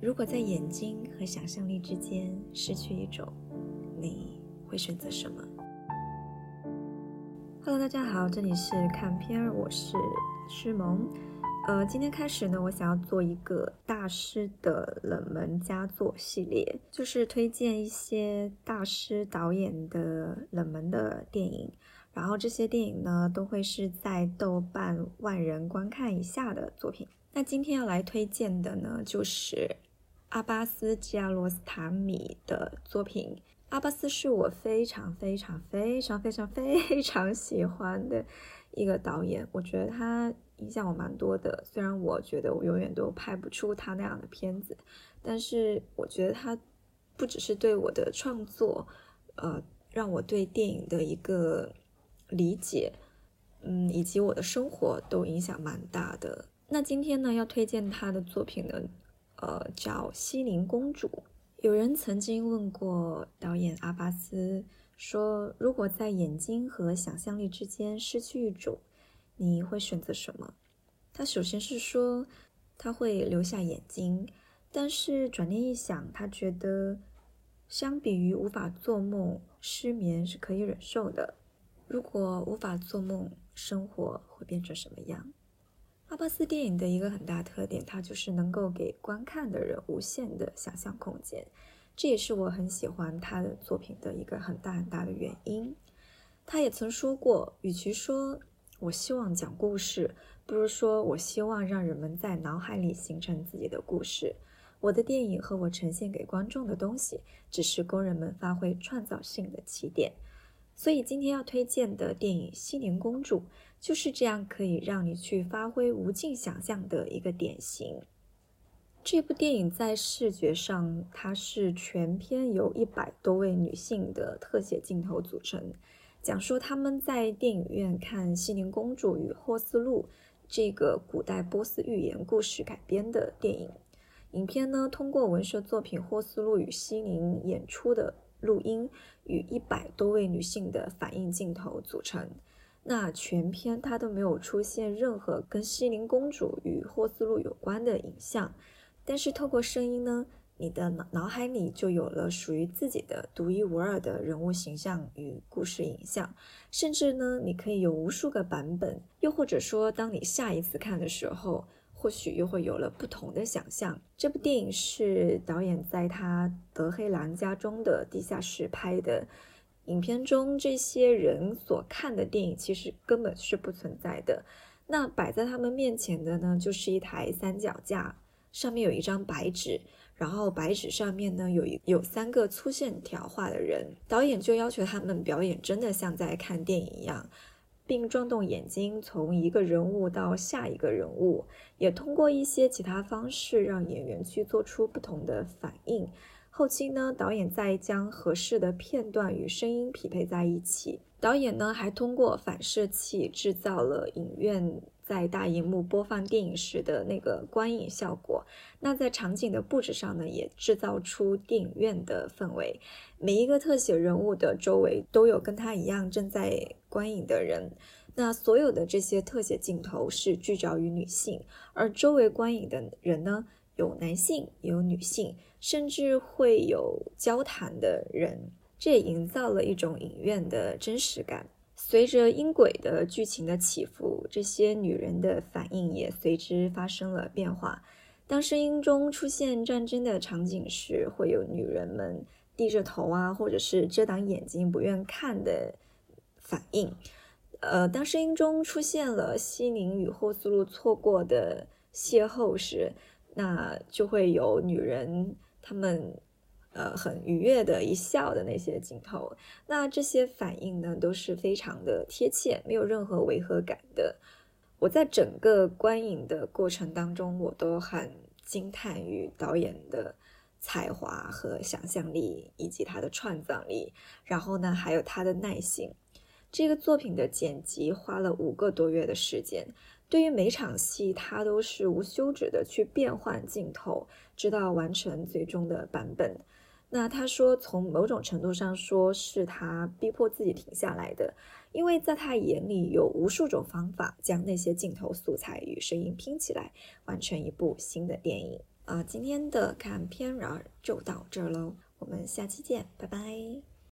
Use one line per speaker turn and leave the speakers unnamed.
如果在眼睛和想象力之间失去一种，你会选择什么？Hello，大家好，这里是看片儿，我是诗萌。呃，今天开始呢，我想要做一个大师的冷门佳作系列，就是推荐一些大师导演的冷门的电影。然后这些电影呢，都会是在豆瓣万人观看以下的作品。那今天要来推荐的呢，就是阿巴斯·基亚罗斯塔米的作品。阿巴斯是我非常非常非常非常非常喜欢的一个导演，我觉得他。影响我蛮多的，虽然我觉得我永远都拍不出他那样的片子，但是我觉得他不只是对我的创作，呃，让我对电影的一个理解，嗯，以及我的生活都影响蛮大的。那今天呢，要推荐他的作品呢，呃，叫《西宁公主》。有人曾经问过导演阿巴斯，说如果在眼睛和想象力之间失去一种。你会选择什么？他首先是说他会留下眼睛，但是转念一想，他觉得相比于无法做梦，失眠是可以忍受的。如果无法做梦，生活会变成什么样？阿巴斯电影的一个很大特点，它就是能够给观看的人无限的想象空间，这也是我很喜欢他的作品的一个很大很大的原因。他也曾说过，与其说我希望讲故事，不如说我希望让人们在脑海里形成自己的故事。我的电影和我呈现给观众的东西，只是工人们发挥创造性的起点。所以今天要推荐的电影《西宁公主》就是这样，可以让你去发挥无尽想象的一个典型。这部电影在视觉上，它是全片由一百多位女性的特写镜头组成。讲述他们在电影院看《西宁公主与霍斯路》这个古代波斯寓言故事改编的电影。影片呢，通过文学作品《霍斯路与西宁》演出的录音与一百多位女性的反应镜头组成。那全片它都没有出现任何跟西宁公主与霍斯路有关的影像，但是透过声音呢。你的脑脑海里就有了属于自己的独一无二的人物形象与故事影像，甚至呢，你可以有无数个版本，又或者说，当你下一次看的时候，或许又会有了不同的想象。这部电影是导演在他德黑兰家中的地下室拍的，影片中这些人所看的电影其实根本是不存在的。那摆在他们面前的呢，就是一台三脚架，上面有一张白纸。然后白纸上面呢有一有三个粗线条画的人，导演就要求他们表演真的像在看电影一样，并转动眼睛从一个人物到下一个人物，也通过一些其他方式让演员去做出不同的反应。后期呢，导演再将合适的片段与声音匹配在一起。导演呢还通过反射器制造了影院。在大荧幕播放电影时的那个观影效果，那在场景的布置上呢，也制造出电影院的氛围。每一个特写人物的周围都有跟他一样正在观影的人。那所有的这些特写镜头是聚焦于女性，而周围观影的人呢，有男性，也有女性，甚至会有交谈的人，这也营造了一种影院的真实感。随着音轨的剧情的起伏，这些女人的反应也随之发生了变化。当声音中出现战争的场景时，会有女人们低着头啊，或者是遮挡眼睛不愿看的反应。呃，当声音中出现了西宁与霍斯路错过的邂逅时，那就会有女人她们。呃，很愉悦的一笑的那些镜头，那这些反应呢，都是非常的贴切，没有任何违和感的。我在整个观影的过程当中，我都很惊叹于导演的才华和想象力，以及他的创造力。然后呢，还有他的耐心。这个作品的剪辑花了五个多月的时间，对于每场戏，他都是无休止的去变换镜头，直到完成最终的版本。那他说，从某种程度上说，是他逼迫自己停下来的，因为在他眼里有无数种方法将那些镜头素材与声音拼起来，完成一部新的电影。呃，今天的看片儿就到这儿喽，我们下期见，拜拜。